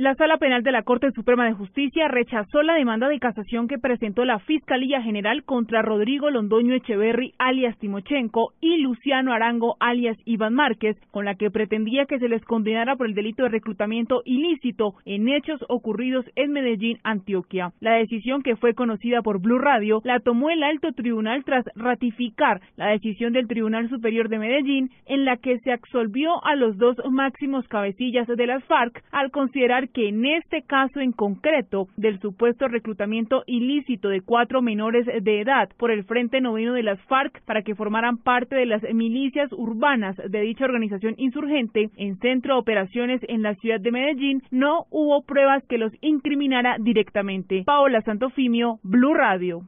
La Sala Penal de la Corte Suprema de Justicia rechazó la demanda de casación que presentó la Fiscalía General contra Rodrigo Londoño Echeverry, alias Timochenko, y Luciano Arango, alias Iván Márquez, con la que pretendía que se les condenara por el delito de reclutamiento ilícito en hechos ocurridos en Medellín, Antioquia. La decisión que fue conocida por Blue Radio la tomó el alto tribunal tras ratificar la decisión del Tribunal Superior de Medellín en la que se absolvió a los dos máximos cabecillas de las FARC al considerar que en este caso en concreto del supuesto reclutamiento ilícito de cuatro menores de edad por el Frente Noveno de las FARC para que formaran parte de las milicias urbanas de dicha organización insurgente en centro de operaciones en la ciudad de Medellín, no hubo pruebas que los incriminara directamente. Paola Santofimio, Blue Radio.